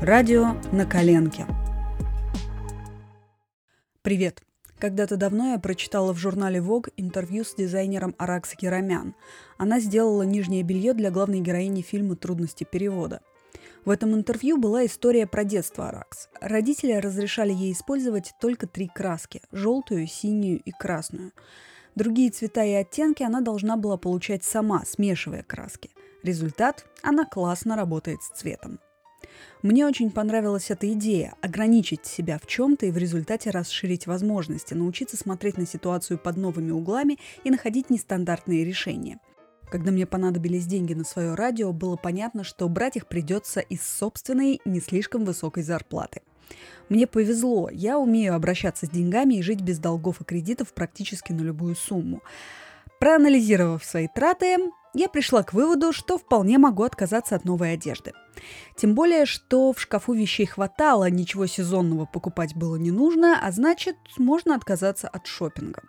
Радио на коленке. Привет! Когда-то давно я прочитала в журнале Vogue интервью с дизайнером Аракс Керамян. Она сделала нижнее белье для главной героини фильма «Трудности перевода». В этом интервью была история про детство Аракс. Родители разрешали ей использовать только три краски – желтую, синюю и красную. Другие цвета и оттенки она должна была получать сама, смешивая краски. Результат – она классно работает с цветом. Мне очень понравилась эта идея – ограничить себя в чем-то и в результате расширить возможности, научиться смотреть на ситуацию под новыми углами и находить нестандартные решения. Когда мне понадобились деньги на свое радио, было понятно, что брать их придется из собственной не слишком высокой зарплаты – мне повезло, я умею обращаться с деньгами и жить без долгов и кредитов практически на любую сумму. Проанализировав свои траты, я пришла к выводу, что вполне могу отказаться от новой одежды. Тем более, что в шкафу вещей хватало, ничего сезонного покупать было не нужно, а значит, можно отказаться от шопинга.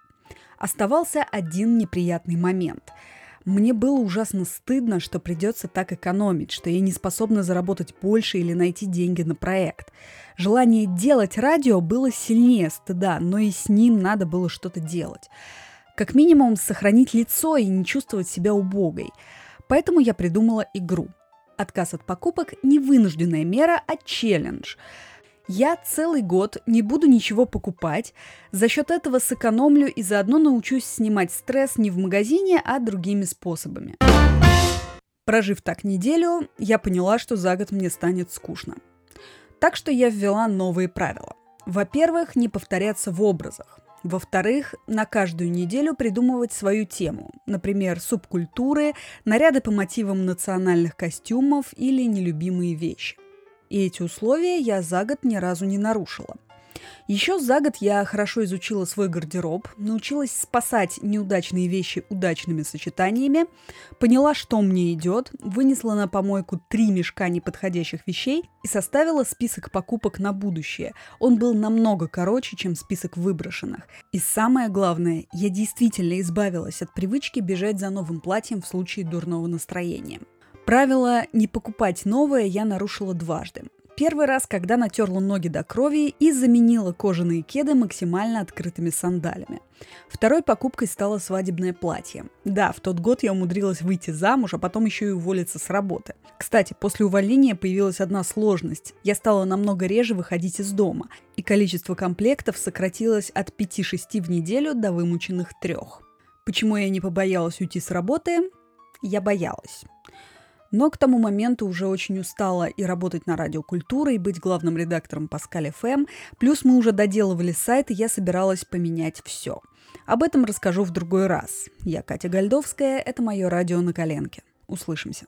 Оставался один неприятный момент – мне было ужасно стыдно, что придется так экономить, что я не способна заработать больше или найти деньги на проект. Желание делать радио было сильнее стыда, но и с ним надо было что-то делать. Как минимум сохранить лицо и не чувствовать себя убогой. Поэтому я придумала игру. Отказ от покупок – не вынужденная мера, а челлендж – я целый год не буду ничего покупать, за счет этого сэкономлю и заодно научусь снимать стресс не в магазине, а другими способами. Прожив так неделю, я поняла, что за год мне станет скучно. Так что я ввела новые правила. Во-первых, не повторяться в образах. Во-вторых, на каждую неделю придумывать свою тему, например, субкультуры, наряды по мотивам национальных костюмов или нелюбимые вещи. И эти условия я за год ни разу не нарушила. Еще за год я хорошо изучила свой гардероб, научилась спасать неудачные вещи удачными сочетаниями, поняла, что мне идет, вынесла на помойку три мешка неподходящих вещей и составила список покупок на будущее. Он был намного короче, чем список выброшенных. И самое главное, я действительно избавилась от привычки бежать за новым платьем в случае дурного настроения. Правило «не покупать новое» я нарушила дважды. Первый раз, когда натерла ноги до крови и заменила кожаные кеды максимально открытыми сандалями. Второй покупкой стало свадебное платье. Да, в тот год я умудрилась выйти замуж, а потом еще и уволиться с работы. Кстати, после увольнения появилась одна сложность. Я стала намного реже выходить из дома, и количество комплектов сократилось от 5-6 в неделю до вымученных трех. Почему я не побоялась уйти с работы? Я боялась. Но к тому моменту уже очень устала и работать на радиокультуре, и быть главным редактором Паскаль ФМ. Плюс мы уже доделывали сайт, и я собиралась поменять все. Об этом расскажу в другой раз. Я Катя Гальдовская, это мое радио на коленке. Услышимся.